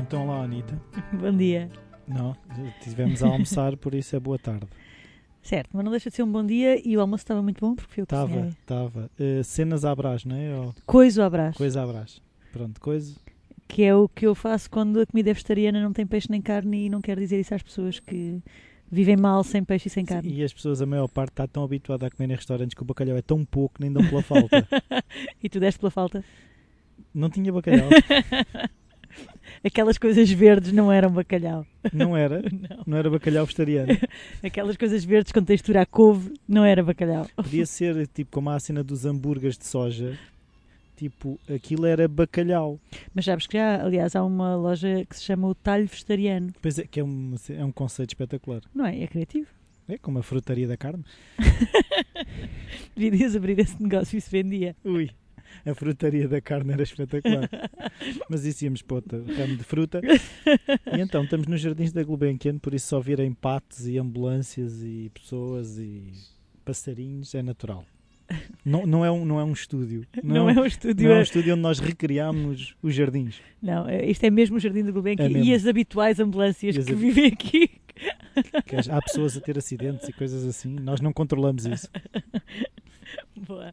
Então lá, Anitta. Bom dia. Não, estivemos a almoçar, por isso é boa tarde. Certo, mas não deixa de ser um bom dia e o almoço estava muito bom porque fui eu que Estava, estava. Eh, cenas à brás, não é? Ou Coiso à brás, coisa à brás. Pronto, coisa. que é o que eu faço quando a comida é vegetariana não tem peixe nem carne e não quero dizer isso às pessoas que vivem mal sem peixe e sem carne. E as pessoas, a maior parte, está tão habituada a comer em restaurantes que o bacalhau é tão pouco, nem dão pela falta. E tu deste pela falta? não tinha bacalhau. Aquelas coisas verdes não eram bacalhau. Não era. Não. Não era bacalhau vegetariano. Aquelas coisas verdes com textura a couve não era bacalhau. Podia ser tipo como a cena dos hambúrgueres de soja. Tipo, aquilo era bacalhau. Mas sabes que já, aliás, há uma loja que se chama o Talho Vegetariano. Pois é, que é um, é um conceito espetacular. Não é? É criativo. É como a frutaria da carne. Devias abrir esse negócio e se vendia. Ui, a frutaria da carne era espetacular. Mas isso íamos para outro ramo de fruta. E então, estamos nos jardins da Gulbenkian, por isso só virem patos e ambulâncias e pessoas e passarinhos é natural. Não, não, é, um, não é um estúdio. Não, é um estúdio. não é um estúdio onde nós recriamos os jardins. Não, é- isto é mesmo o Jardim do Gulbenkian É e as habituais ambulâncias as que vivem aqui. Há pessoas a ter acidentes e coisas assim. Nós não controlamos isso. Boa.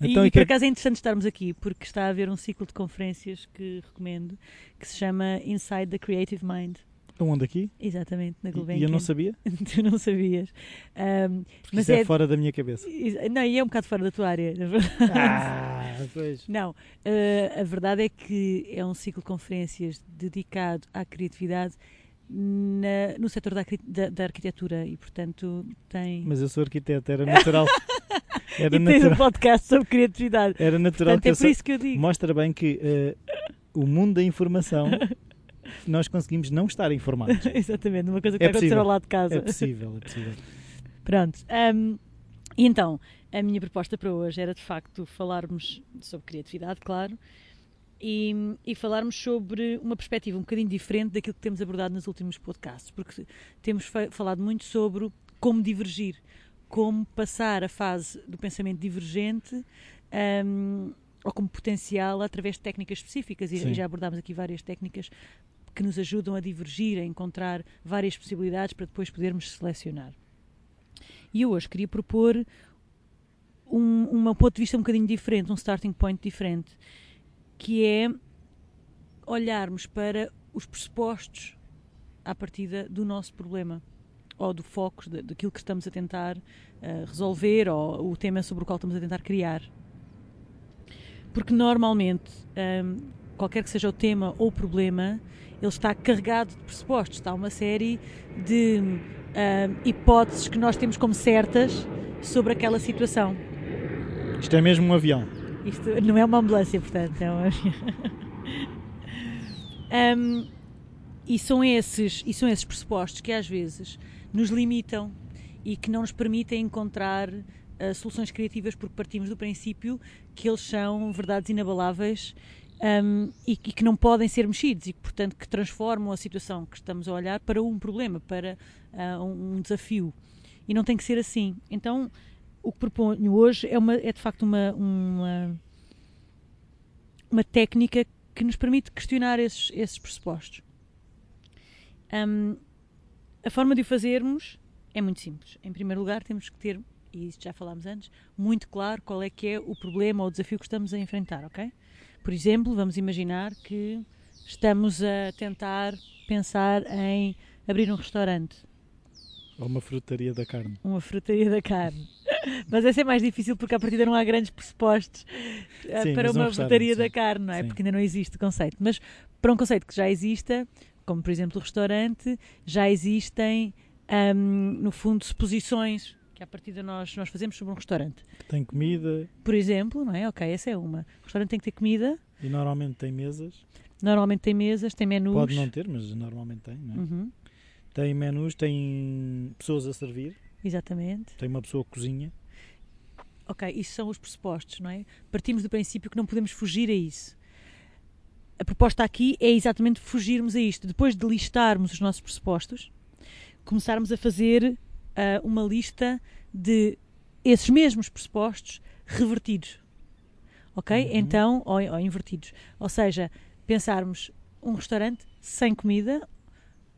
Então, e, e por é- acaso é interessante estarmos aqui porque está a haver um ciclo de conferências que recomendo que se chama Inside the Creative Mind. Onde aqui? Exatamente, na Gulbenkian. e eu não sabia? tu não sabias. Porque mas isso é, é, fora da minha cabeça. Não, e é um bocado fora da tua área, na verdade. Ah, pois. Não, eh, a verdade é que é um ciclo de conferências dedicado à criatividade na- no setor da, da- da arquitetura e, portanto, tem. Mas eu sou arquiteto, era natural. Era e tens um natural, podcast sobre criatividade. era natural Portanto, que é por isso que eu digo. Mostra bem que eh, o mundo da informação nós conseguimos não estar informados. Exatamente, uma coisa que É vai acontecer ao lado de casa. É possível, é possível. Pronto. hum, e então, a minha proposta para hoje era de facto falarmos sobre criatividade, claro, e, e falarmos sobre uma perspectiva um bocadinho diferente daquilo que temos abordado nos últimos podcasts, porque temos fa- falado muito sobre como divergir, como passar a fase do pensamento divergente. hum, ou como potencial através de técnicas específicas, e, Sim. e já abordámos aqui várias técnicas que nos ajudam a divergir, a encontrar várias possibilidades para depois podermos selecionar. E eu hoje queria propor um, um ponto de vista um bocadinho diferente, um starting point diferente, que é olharmos para os pressupostos à partida do nosso problema ou do foco da- daquilo que estamos a tentar eh, resolver ou o tema sobre o qual estamos a tentar criar. Porque normalmente, hum, qualquer que seja o tema ou o problema, ele está carregado de pressupostos. Está uma série de hum, hipóteses que nós temos como certas sobre aquela situação. Isto é mesmo um avião. Isto não é uma ambulância, portanto. É uma... Hum, e, são esses, e são esses pressupostos que às vezes nos limitam e que não nos permitem encontrar ah, soluções criativas porque partimos do princípio que eles são verdades inabaláveis hum, e, que- que não podem ser mexidos e que, portanto, que transformam a situação que estamos a olhar para um problema, para ah, um, um desafio. E não tem que ser assim. Então, o que proponho hoje é, uma, é de facto uma, uma, uma técnica que nos permite questionar esses, esses pressupostos. Hum, a forma de o fazermos é muito simples. Em primeiro lugar, temos que ter, e isto já falámos antes, muito claro qual é que é o problema ou o desafio que estamos a enfrentar, ok? Por exemplo, vamos imaginar que estamos a tentar pensar em abrir um restaurante Ou uma frutaria da carne. uma frutaria da carne. Mas essa é mais difícil porque à partida não há grandes pressupostos eh, Sim, para um uma frutaria da carne, não é? Sim. Porque ainda não existe o conceito. Mas para um conceito que já exista, como por exemplo o restaurante, já existem, ahm, no fundo, suposições que à partida nós, nós fazemos sobre um restaurante. Tem comida Por exemplo, não é? Ok, essa é uma. O restaurante tem que ter comida, e normalmente tem mesas. normalmente tem mesas, tem menus. Pode não ter, mas normalmente tem. Não é? Uhum, Tem menus, tem pessoas a servir, exatamente. tem uma pessoa que cozinha. Ok, isso são os pressupostos, não é? Partimos do princípio que não podemos fugir a isso. A proposta aqui é exatamente fugirmos a isto. Depois de listarmos os nossos pressupostos, começarmos a fazer ah, uma lista de esses mesmos pressupostos revertidos. Ok? Uhum. Então, ou, ou invertidos. Ou seja, pensarmos um restaurante sem comida,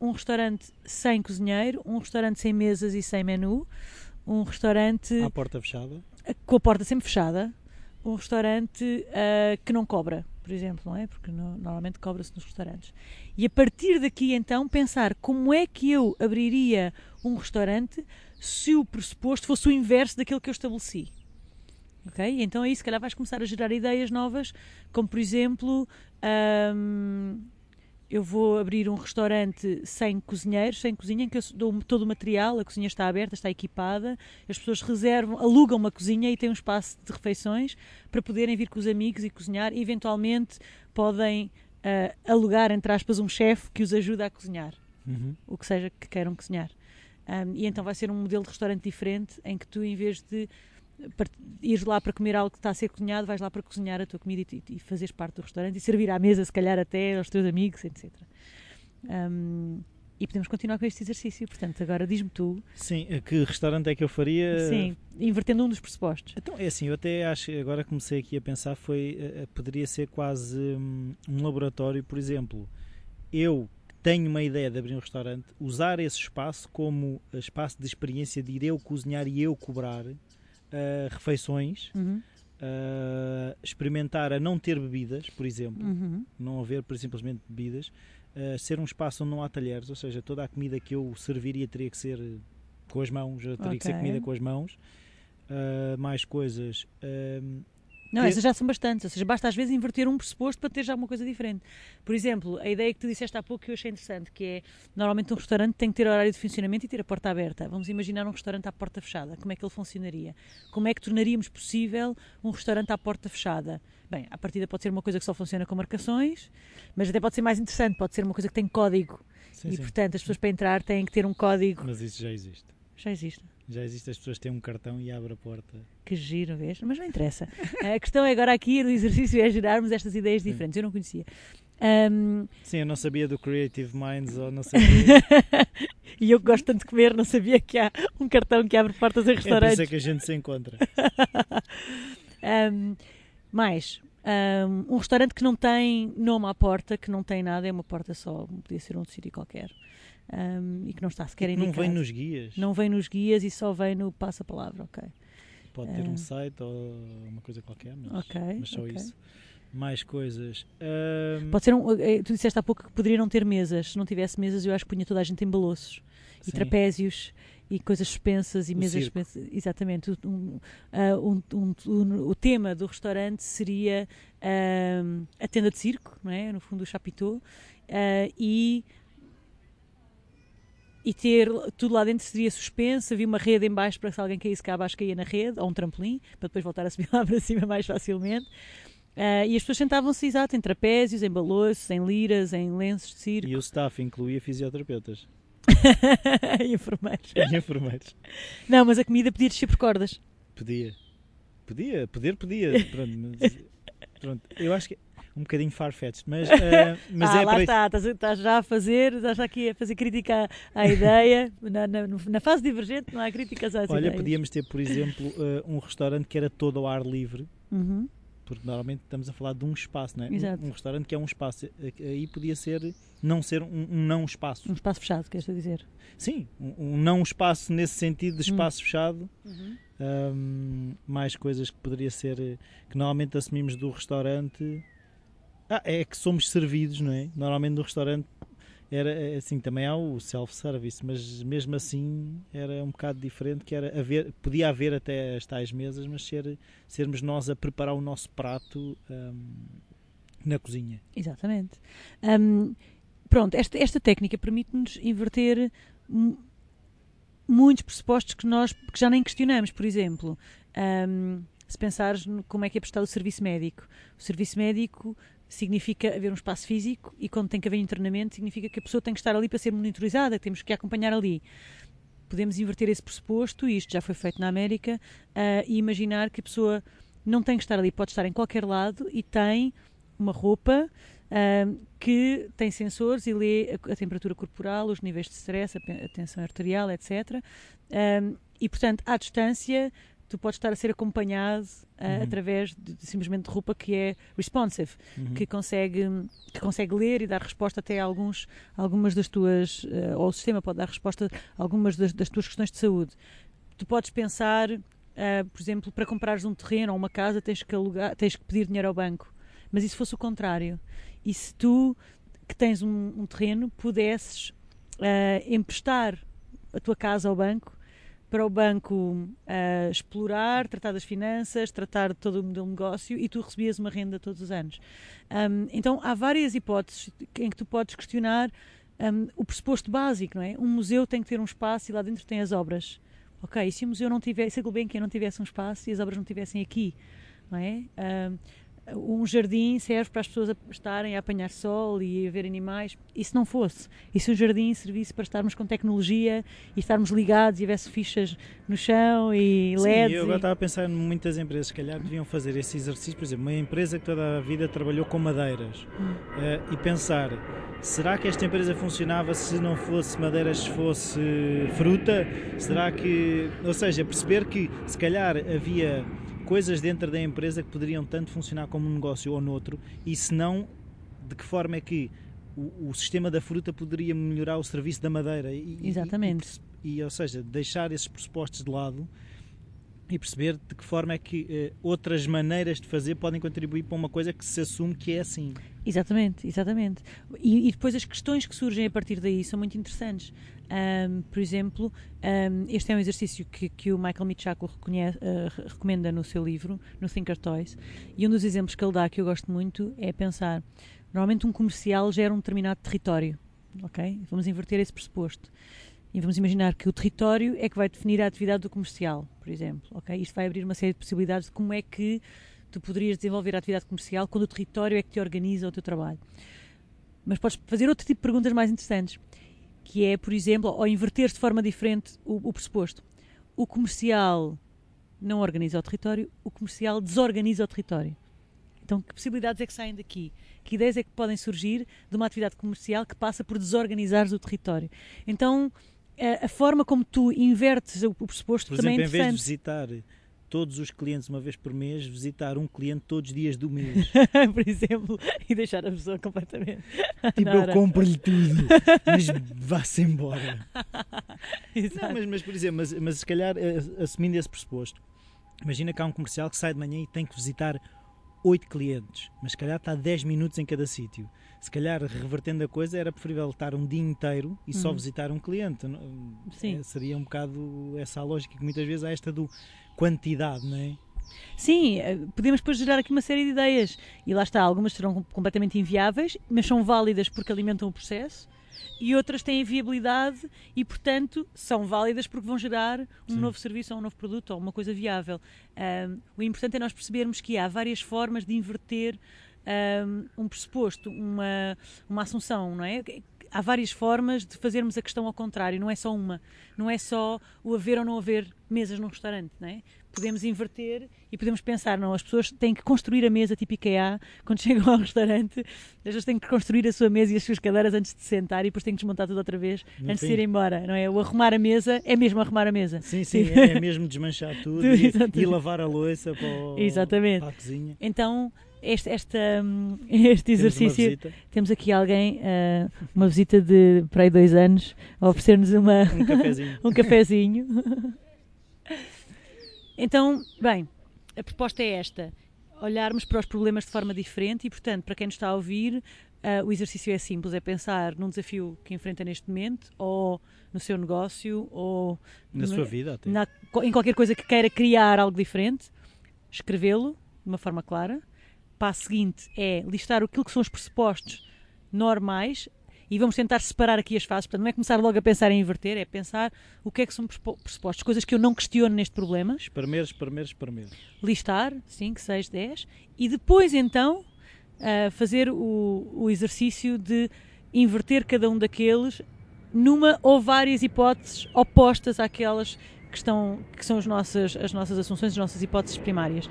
um restaurante sem cozinheiro, um restaurante sem mesas e sem menu, um restaurante À porta fechada. com a porta sempre fechada, um restaurante ah, que não cobra, por exemplo, não é? Porque no- normalmente cobra-se nos restaurantes. E a partir daqui, então, pensar como é que eu abriria um restaurante se o pressuposto fosse o inverso daquilo que eu estabeleci. Ok? Então aí, se calhar, vais começar a gerar ideias novas, como por exemplo, ahm, eu vou abrir um restaurante sem cozinheiros, sem cozinha, em que eu dou todo o material, a cozinha está aberta, está equipada, as pessoas reservam, alugam uma cozinha e têm um espaço de refeições para poderem vir com os amigos e cozinhar e eventualmente podem ah, alugar, entre aspas, um chefe que os ajuda a cozinhar, Uhum. o que seja que queiram cozinhar. Ahm, e então vai ser um modelo de restaurante diferente em que tu, em vez de ires lá para comer algo que está a ser cozinhado, vais lá para cozinhar a tua comida e, e fazeres parte do restaurante e servir à mesa, se calhar até aos teus amigos, etc. Ahm, e podemos continuar com este exercício. Portanto, agora diz-me tu, Sim, eh, que restaurante é que eu faria? sim, invertendo um dos pressupostos. Então, é assim, eu até acho, agora comecei aqui a pensar, foi, eh, eh, poderia ser quase hum, um laboratório, por exemplo, eu tenho uma ideia de abrir um restaurante, usar esse espaço como espaço de experiência de ir eu cozinhar e eu cobrar eh, refeições, Uhum, eh, experimentar a não ter bebidas, por exemplo, uhum, não haver por simplesmente bebidas, eh, ser um espaço onde não há talheres, ou seja, toda a comida que eu serviria teria que ser com as mãos, teria que ser comida com as mãos. Eh, mais coisas. eh, Não, essas já são bastantes. Ou seja, basta às vezes inverter um pressuposto para ter já uma coisa diferente. Por exemplo, a ideia que tu disseste há pouco que eu achei interessante, que é normalmente um restaurante tem que ter horário de funcionamento e ter a porta aberta. Vamos imaginar um restaurante à porta fechada. Como é que ele funcionaria? Como é que tornaríamos possível um restaurante à porta fechada? Bem, à partida pode ser uma coisa que só funciona com marcações, mas até pode ser mais interessante, pode ser uma coisa que tem código. sim, e sim. portanto as pessoas para entrar têm que ter um código. Mas isso já existe. Já existe. Já existe, as pessoas têm um cartão e abrem a porta. Que giro, vês? Mas não interessa. A questão é agora aqui, o exercício é gerarmos estas ideias Sim. diferentes. Eu não conhecia. Ahm, Sim, eu não sabia do Creative Minds ou não sabia. e eu que gosto tanto de comer, não sabia que há um cartão que abre portas em é por isso restaurantes. é que a gente se encontra. Ahm, mais, ahm, um restaurante que não tem nome à porta, que não tem nada, é uma porta só, podia ser um sítio qualquer. Ahm, e que não está sequer não indicado. vem nos guias. Não vem nos guias e só vem no passa-palavra, ok. Pode ter um site ou uma coisa qualquer, mas, Ok, mas só ok. isso. Mais coisas. Ahm, Pode ser um, eh, tu disseste há pouco que poderia não ter mesas. Se não tivesse mesas, eu acho que punha toda a gente em balouços e trapézios e coisas suspensas e O mesas circo. suspensas. Exatamente. O- um, ah, um- um- um- o tema do restaurante seria a tenda de circo, não é? No fundo, o chapitô. ah, e e ter tudo lá dentro seria suspenso, havia uma rede em baixo para que se alguém caísse cá abaixo caía na rede, ou um trampolim, para depois voltar a subir lá para cima mais facilmente. Ah, e as pessoas sentavam-se exato em trapézios, em balouços, em liras, em lenços de circo E o staff incluía fisioterapeutas e enfermeiros. e enfermeiros. Não, mas a comida podia descer por cordas. Podia. Podia, poder podia. Pronto, mas, pronto, eu acho que um bocadinho farfetched, mas, ah, mas ah, é lá para está, estás, estás já a fazer, estás já aqui a fazer crítica à, à ideia. Na, na- na fase divergente não há críticas às Olha, ideias. podíamos ter, por exemplo, ah, um restaurante que era todo ao ar livre, Uhum. porque normalmente estamos a falar de um espaço, não é? Um- Exato. Um, restaurante que é um espaço. Aí podia ser não ser um, um não espaço. Um espaço fechado, queres dizer? Sim, um, um não espaço nesse sentido Hum. de espaço fechado. Ahm, mais coisas que poderia ser eh, que normalmente assumimos do restaurante ah, é que somos servidos, não é? Normalmente no restaurante era é, assim, também há o self-service, mas mesmo assim era um bocado diferente, que era haver, podia haver até as tais mesas, mas ser, sermos nós a preparar o nosso prato ahm, na cozinha. Exatamente. Hum, pronto, esta, esta técnica permite-nos inverter mu- muitos pressupostos que nós que já nem questionamos. Por exemplo, hum, se pensares como é que é prestado o serviço médico. O serviço médico significa haver um espaço físico e quando tem que haver internamento significa que a pessoa tem que estar ali para ser monitorizada, temos que acompanhar ali. Podemos inverter esse pressuposto, e isto já foi feito na América, ah, e imaginar que a pessoa não tem que estar ali, pode estar em qualquer lado e tem uma roupa ahm, que tem sensores e lê a, a temperatura corporal, os níveis de stress, a, a tensão arterial, etc. Ahm, e, portanto, à distância, tu podes estar a ser acompanhado uh, Uhum. através de, simplesmente de roupa que é responsive, Uhum. que consegue, que consegue ler e dar resposta até a alguns, algumas das tuas, eh, ou o sistema pode dar resposta a algumas das, das tuas questões de saúde. Tu podes pensar, eh, por exemplo, para comprares um terreno ou uma casa tens que, alugar, tens que pedir dinheiro ao banco. Mas e se fosse o contrário? E se tu, que tens um, um terreno, pudesses emprestar a tua casa ao banco para o banco eh, explorar, tratar das finanças, tratar de todo o modelo de negócio e tu recebias uma renda todos os anos. Um, então há várias hipóteses em que tu podes questionar um, o pressuposto básico, não é? Um museu tem que ter um espaço e lá dentro tem as obras. Ok, e se o museu não tivesse, se a Gulbenkian não tivesse um espaço e as obras não tivessem aqui, não é? Um, um jardim serve para as pessoas estarem a apanhar sol e a ver animais. E se não fosse? E se o jardim servisse para estarmos com tecnologia e estarmos ligados e houvesse fichas no chão e Sim, LEDs? eu agora e... estava a pensar em muitas empresas, se calhar deviam fazer esse exercício, por exemplo, uma empresa que toda a vida trabalhou com madeiras Hum. eh, e pensar, será que esta empresa funcionava se não fosse madeiras, se fosse fruta? Será que, ou seja, perceber que se calhar havia coisas dentro da empresa que poderiam tanto funcionar como um negócio ou noutro e se não, de que forma é que o, o sistema da fruta poderia melhorar o serviço da madeira e, e- Exatamente. e, e, ou seja, deixar esses pressupostos de lado e perceber de que forma é que eh, outras maneiras de fazer podem contribuir para uma coisa que se assume que é assim. Exatamente, exatamente. E, e depois as questões que surgem a partir daí são muito interessantes. Ahm, por exemplo, ahm, este é um exercício que, que o Michael Michako ah, re- recomenda no seu livro, no Thinker Toys, e um dos exemplos que ele dá que eu gosto muito é pensar: normalmente um comercial gera um determinado território, ok? Vamos inverter esse pressuposto. E vamos imaginar que o território é que vai definir a atividade do comercial, por exemplo, ok? Isto vai abrir uma série de possibilidades de como é que tu poderias desenvolver a atividade comercial quando o território é que te organiza o teu trabalho. Mas podes fazer outro tipo de perguntas mais interessantes, que é, por exemplo, ou inverter de forma diferente o, o pressuposto. O comercial não organiza o território, o comercial desorganiza o território. Então, que possibilidades é que saem daqui? Que ideias é que podem surgir de uma atividade comercial que passa por desorganizares o território? Então, a, a forma como tu invertes o, o pressuposto Por também exemplo, é em vez de interessante. visitar todos os clientes uma vez por mês, visitar um cliente todos os dias do mês. por exemplo, e deixar a pessoa completamente. tipo, eu compro-lhe tudo, mas vá-se embora. Exato. Não, mas, mas, por exemplo, mas, mas se calhar eh, assumindo esse pressuposto, imagina que há um comercial que sai de manhã e tem que visitar oito clientes, mas se calhar está 10 minutos em cada sítio. Se calhar, revertendo a coisa, era preferível estar um dia inteiro e só Uhum. visitar um cliente. Sim. eh, seria um bocado essa a lógica que muitas vezes há esta do quantidade, não é? Sim, eh, podemos depois gerar aqui uma série de ideias. E lá está, algumas serão com- completamente inviáveis, mas são válidas porque alimentam o processo. E outras têm viabilidade e, portanto, são válidas porque vão gerar um Sim. novo serviço ou um novo produto ou uma coisa viável. Ahm, o importante é nós percebermos que há várias formas de inverter um pressuposto, uma, uma assunção, não é? Há várias formas de fazermos a questão ao contrário, não é só uma. Não é só o haver ou não haver mesas num restaurante, não é? Podemos inverter e podemos pensar, não, as pessoas têm que construir a mesa tipo IKEA quando chegam ao restaurante, as pessoas têm que construir a sua mesa e as suas cadeiras antes de sentar e depois têm que desmontar tudo outra vez No antes de fim. ir embora, não é? O arrumar a mesa é mesmo arrumar a mesa. Sim, sim, é, é mesmo desmanchar tudo e, e lavar a louça para, o- para a cozinha. Então, este, esta, hum, este Temos exercício, visita, temos aqui alguém, ah, uma visita de para aí dois anos, a oferecer-nos uma, um cafezinho. um cafezinho. Então, bem, a proposta é esta: olharmos para os problemas de forma diferente e, portanto, para quem nos está a ouvir, ah, o exercício é simples: é pensar num desafio que enfrenta neste momento, ou no seu negócio, ou Na sua vida até. na- em qualquer coisa que queira criar algo diferente, escrevê-lo de uma forma clara. Passo seguinte é listar aquilo que são os pressupostos normais e vamos tentar separar aqui as fases. Portanto, não é começar logo a pensar em inverter, é pensar o que é que são pressupo- pressupostos, coisas que eu não questiono neste problema, Espremer, espremer, espremer. listar 5, 6, 10 e depois então fazer o, o exercício de inverter cada um daqueles numa ou várias hipóteses opostas àquelas que, estão, que são as nossas, as nossas assunções, as nossas hipóteses primárias.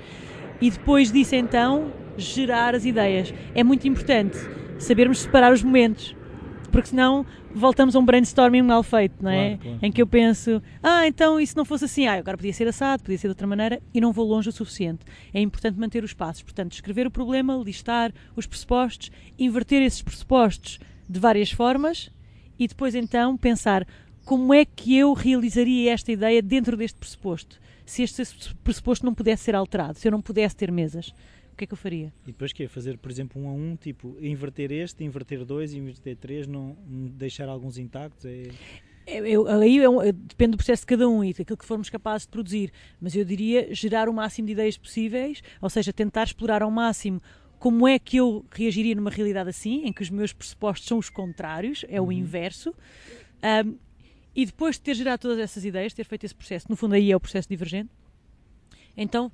E depois disso então gerar as ideias. É muito importante sabermos separar os momentos. porque senão voltamos a um brainstorming mal feito, não é? Claro, claro. Em que eu penso, ah, então e se não fosse assim, ah, agora podia ser assado, podia ser de outra maneira, e não vou longe o suficiente. É importante manter os passos, portanto, escrever o problema, listar os pressupostos, inverter esses pressupostos de várias formas e depois então pensar como é que eu realizaria esta ideia dentro deste pressuposto. Se este pressuposto não pudesse ser alterado, se eu não pudesse ter mesas, o que é que eu faria? E depois que é fazer, por exemplo, um a um, tipo, inverter este, inverter dois, inverter três, não deixar alguns intactos. É... Eu- aí é um- é- depende do processo de cada um e daquilo que formos capazes de produzir, mas eu diria gerar o máximo de ideias possíveis, ou seja, tentar explorar ao máximo como é que eu reagiria numa realidade assim, em que os meus pressupostos são os contrários, é o Uhum. inverso, Ahm, e depois de ter gerado todas essas ideias, ter feito esse processo, no fundo aí é o processo divergente, então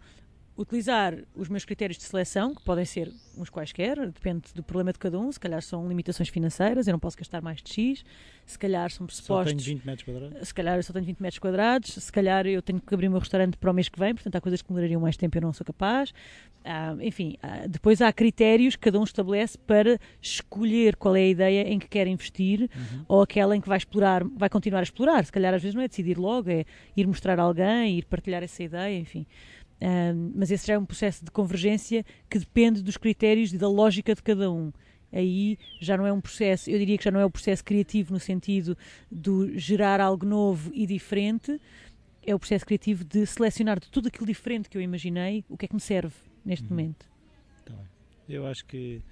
utilizar os meus critérios de seleção, que podem ser uns quaisquer, depende do problema de cada um, se calhar são limitações financeiras, eu não posso gastar mais de X, se calhar são Só pressupostos tenho 20 metros quadrados. se calhar eu só tenho 20 metros quadrados, se calhar eu tenho que abrir o meu restaurante para o mês que vem, portanto há coisas que demorariam mais tempo e eu não sou capaz. Ah, enfim, ah, depois há critérios que cada um estabelece para escolher qual é a ideia em que quer investir Uhum. ou aquela em que vai explorar, vai continuar a explorar. Se calhar às vezes não é decidir logo, é ir mostrar a alguém, ir partilhar essa ideia, enfim. Ah, mas esse já é um processo de convergência que depende dos critérios e da lógica de cada um. Aí já não é um processo, eu diria que já não é o processo criativo no sentido do gerar algo novo e diferente, é o processo criativo de selecionar de tudo aquilo diferente que eu imaginei, o que é que me serve neste Uhum. momento. Tá. Eu acho que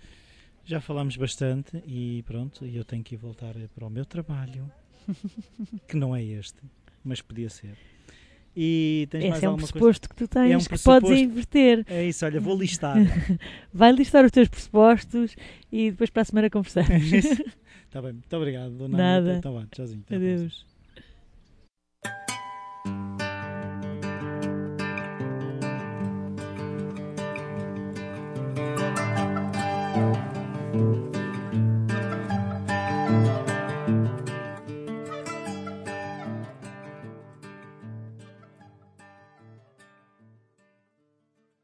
já falámos bastante e pronto, e eu tenho que ir voltar para o meu trabalho, que não é este, mas podia ser. E tens mais Esse é um alguma coisa? pressuposto que tu tens, É um que podes pressuposto. inverter. É isso, olha, vou listar. Vai listar os teus pressupostos e depois para a semana conversamos. Está bem, muito obrigado, dona Nada. Então vá, tchauzinho. Adeus.